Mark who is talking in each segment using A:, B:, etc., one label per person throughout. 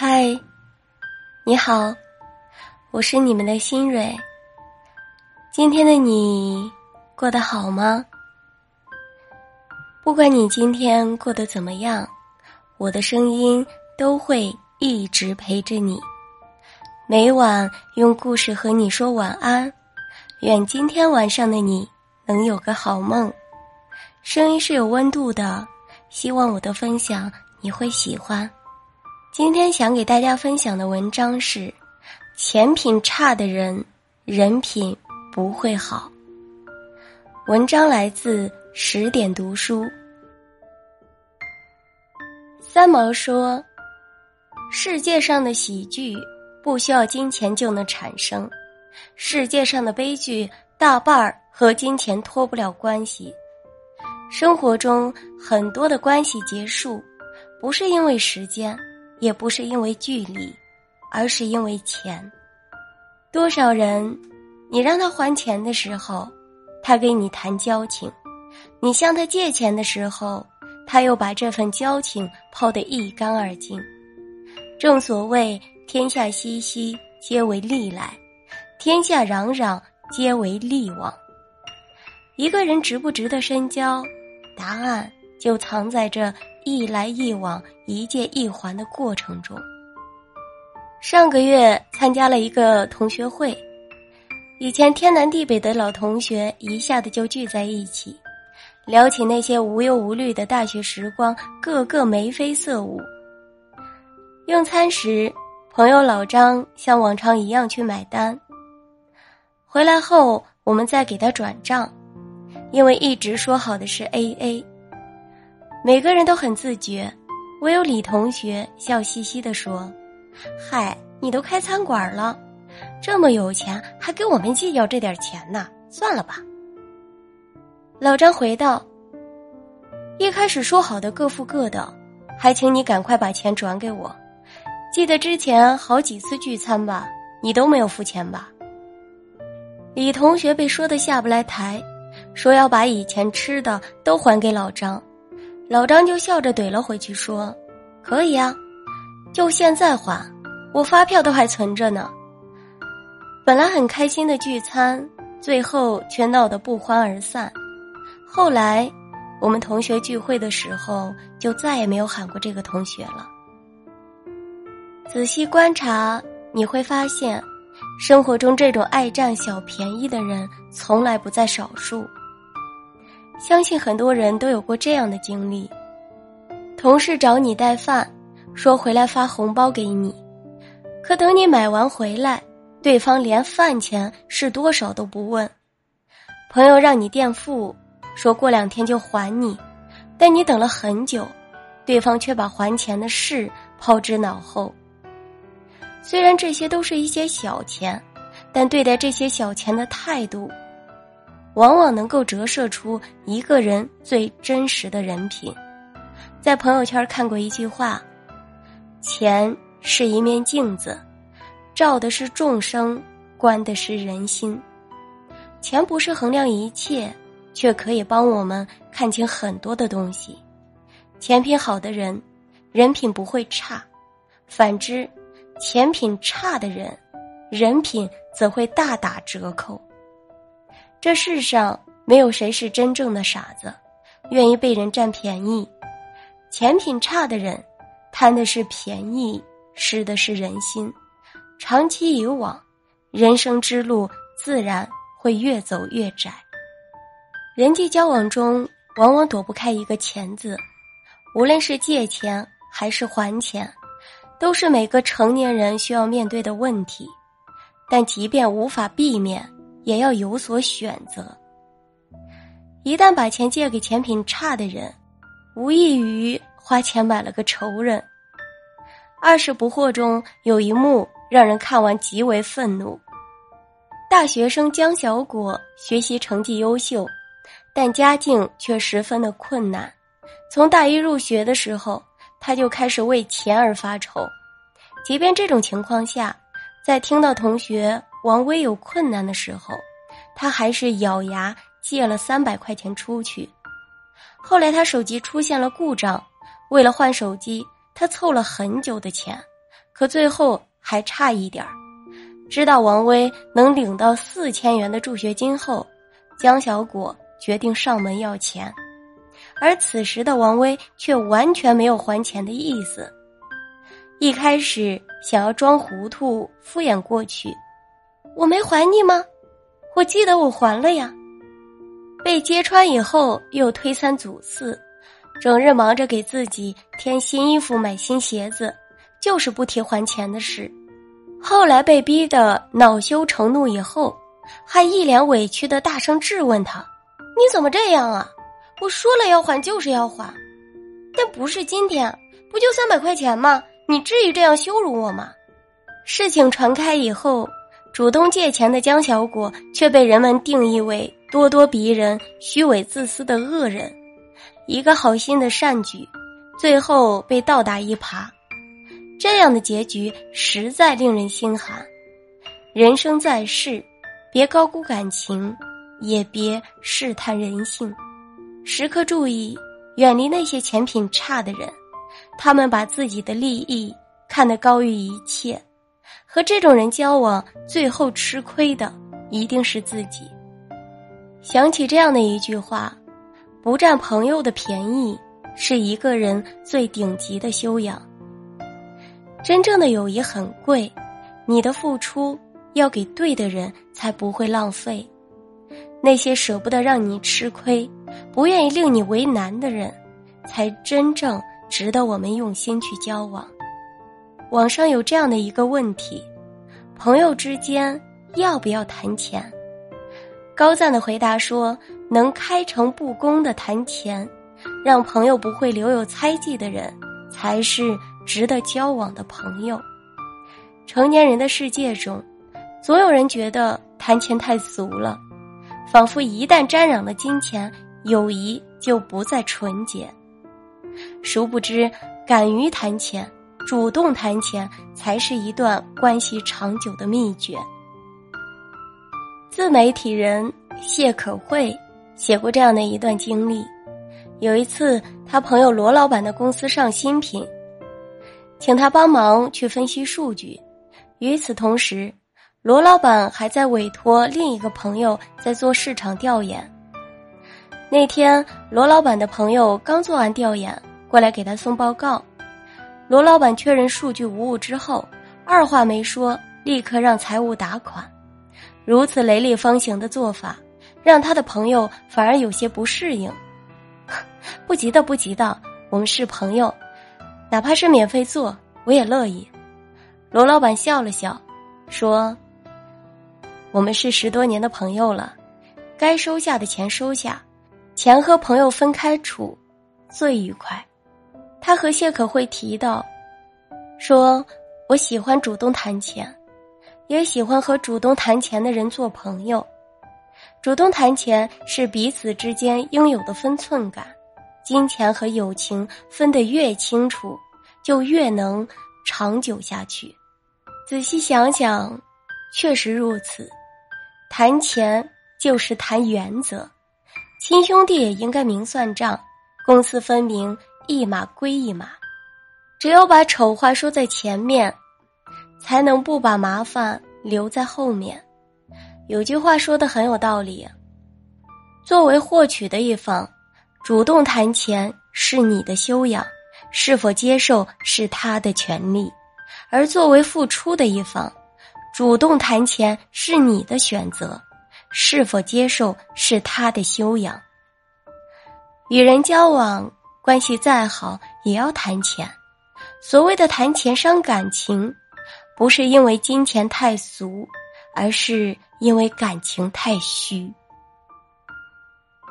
A: 嗨，你好，我是你们的新蕊。今天的你过得好吗？不管你今天过得怎么样，我的声音都会一直陪着你，每晚用故事和你说晚安。愿今天晚上的你能有个好梦。声音是有温度的，希望我的分享你会喜欢。今天想给大家分享的文章是：钱品差的人，人品不会好。文章来自十点读书。三毛说：“世界上的喜剧不需要金钱就能产生，世界上的悲剧大半儿和金钱脱不了关系。生活中很多的关系结束，不是因为时间。”也不是因为距离，而是因为钱。多少人，你让他还钱的时候，他跟你谈交情；你向他借钱的时候，他又把这份交情抛得一干二净。正所谓“天下熙熙，皆为利来；天下攘攘，皆为利往。”一个人值不值得深交，答案就藏在这。一来一往、一借一还的过程中，上个月参加了一个同学会，以前天南地北的老同学一下子就聚在一起，聊起那些无忧无虑的大学时光，个个眉飞色舞。用餐时，朋友老张像往常一样去买单，回来后我们再给他转账，因为一直说好的是 A A。每个人都很自觉，唯有李同学笑嘻嘻地说：“嗨，你都开餐馆了，这么有钱，还跟我们计较这点钱呢？算了吧。”老张回道：“一开始说好的各付各的，还请你赶快把钱转给我。记得之前好几次聚餐吧，你都没有付钱吧？”李同学被说的下不来台，说要把以前吃的都还给老张。老张就笑着怼了回去，说：“可以啊，就现在还，我发票都还存着呢。”本来很开心的聚餐，最后却闹得不欢而散。后来，我们同学聚会的时候，就再也没有喊过这个同学了。仔细观察，你会发现，生活中这种爱占小便宜的人，从来不在少数。相信很多人都有过这样的经历：同事找你带饭，说回来发红包给你，可等你买完回来，对方连饭钱是多少都不问；朋友让你垫付，说过两天就还你，但你等了很久，对方却把还钱的事抛之脑后。虽然这些都是一些小钱，但对待这些小钱的态度。往往能够折射出一个人最真实的人品。在朋友圈看过一句话：“钱是一面镜子，照的是众生，观的是人心。钱不是衡量一切，却可以帮我们看清很多的东西。钱品好的人，人品不会差；反之，钱品差的人，人品则会大打折扣。”这世上没有谁是真正的傻子，愿意被人占便宜。钱品差的人，贪的是便宜，失的是人心。长期以往，人生之路自然会越走越窄。人际交往中，往往躲不开一个“钱”字。无论是借钱还是还钱，都是每个成年人需要面对的问题。但即便无法避免。也要有所选择。一旦把钱借给钱品差的人，无异于花钱买了个仇人。二十不惑中有一幕让人看完极为愤怒。大学生江小果学习成绩优秀，但家境却十分的困难。从大一入学的时候，他就开始为钱而发愁。即便这种情况下，在听到同学。王威有困难的时候，他还是咬牙借了三百块钱出去。后来他手机出现了故障，为了换手机，他凑了很久的钱，可最后还差一点儿。知道王威能领到四千元的助学金后，江小果决定上门要钱，而此时的王威却完全没有还钱的意思。一开始想要装糊涂敷衍过去，我没还你吗？我记得我还了呀。被揭穿以后又推三阻四，整日忙着给自己添新衣服、买新鞋子，就是不提还钱的事。后来被逼得恼羞成怒以后，还一脸委屈的大声质问他：“你怎么这样啊？我说了要还就是要还，但不是今天，不就三百块钱吗？你至于这样羞辱我吗？”事情传开以后，主动借钱的江小果却被人们定义为咄咄逼人、虚伪自私的恶人，一个好心的善举，最后被倒打一耙。这样的结局实在令人心寒。人生在世，别高估感情，也别试探人性，时刻注意远离那些钱品差的人。他们把自己的利益看得高于一切，和这种人交往，最后吃亏的一定是自己。想起这样的一句话：“不占朋友的便宜，是一个人最顶级的修养。”真正的友谊很贵，你的付出要给对的人，才不会浪费。那些舍不得让你吃亏、不愿意令你为难的人，才真正值得我们用心去交往。网上有这样的一个问题：朋友之间要不要谈钱？高赞的回答说：能开诚布公的谈钱，让朋友不会留有猜忌的人，才是。值得交往的朋友，成年人的世界中，总有人觉得谈钱太俗了，仿佛一旦沾染了金钱，友谊就不再纯洁。殊不知，敢于谈钱、主动谈钱，才是一段关系长久的秘诀。自媒体人谢可慧写过这样的一段经历：有一次，他朋友罗老板的公司上新品。请他帮忙去分析数据。与此同时，罗老板还在委托另一个朋友在做市场调研。那天，罗老板的朋友刚做完调研，过来给他送报告。罗老板确认数据无误之后，二话没说，立刻让财务打款。如此雷厉风行的做法，让他的朋友反而有些不适应。不急的，不急的，我们是朋友。哪怕是免费做，我也乐意。罗老板笑了笑，说：“我们是十多年的朋友了，该收下的钱收下，钱和朋友分开处，最愉快。”他和谢可慧提到，说：“我喜欢主动谈钱，也喜欢和主动谈钱的人做朋友。主动谈钱是彼此之间应有的分寸感。”金钱和友情分得越清楚，就越能长久下去。仔细想想，确实如此。谈钱就是谈原则，亲兄弟也应该明算账，公私分明，一码归一码。只有把丑话说在前面，才能不把麻烦留在后面。有句话说的很有道理：作为获取的一方。主动谈钱是你的修养，是否接受是他的权利；而作为付出的一方，主动谈钱是你的选择，是否接受是他的修养。与人交往，关系再好也要谈钱。所谓的谈钱伤感情，不是因为金钱太俗，而是因为感情太虚。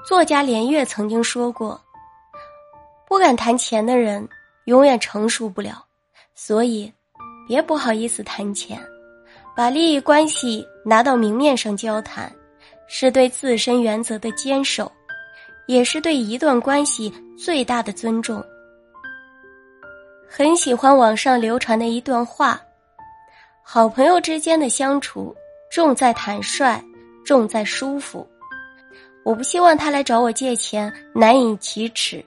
A: 作家连岳曾经说过：“不敢谈钱的人，永远成熟不了。所以，别不好意思谈钱，把利益关系拿到明面上交谈，是对自身原则的坚守，也是对一段关系最大的尊重。”很喜欢网上流传的一段话：“好朋友之间的相处，重在坦率，重在舒服。”我不希望他来找我借钱难以启齿，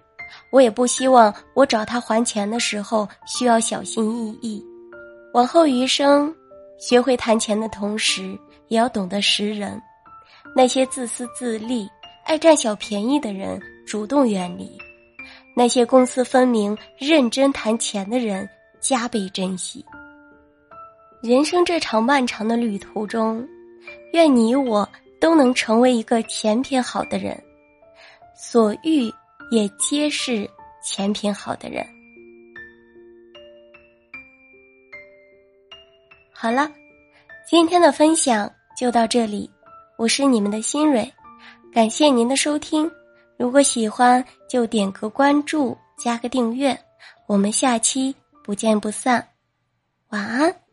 A: 我也不希望我找他还钱的时候需要小心翼翼。往后余生，学会谈钱的同时，也要懂得识人。那些自私自利、爱占小便宜的人，主动远离；那些公私分明、认真谈钱的人，加倍珍惜。人生这场漫长的旅途中，愿你我都能成为一个钱品好的人，所遇也皆是钱品好的人。好了，今天的分享就到这里，我是你们的新蕊，感谢您的收听。如果喜欢，就点个关注，加个订阅，我们下期不见不散。晚安。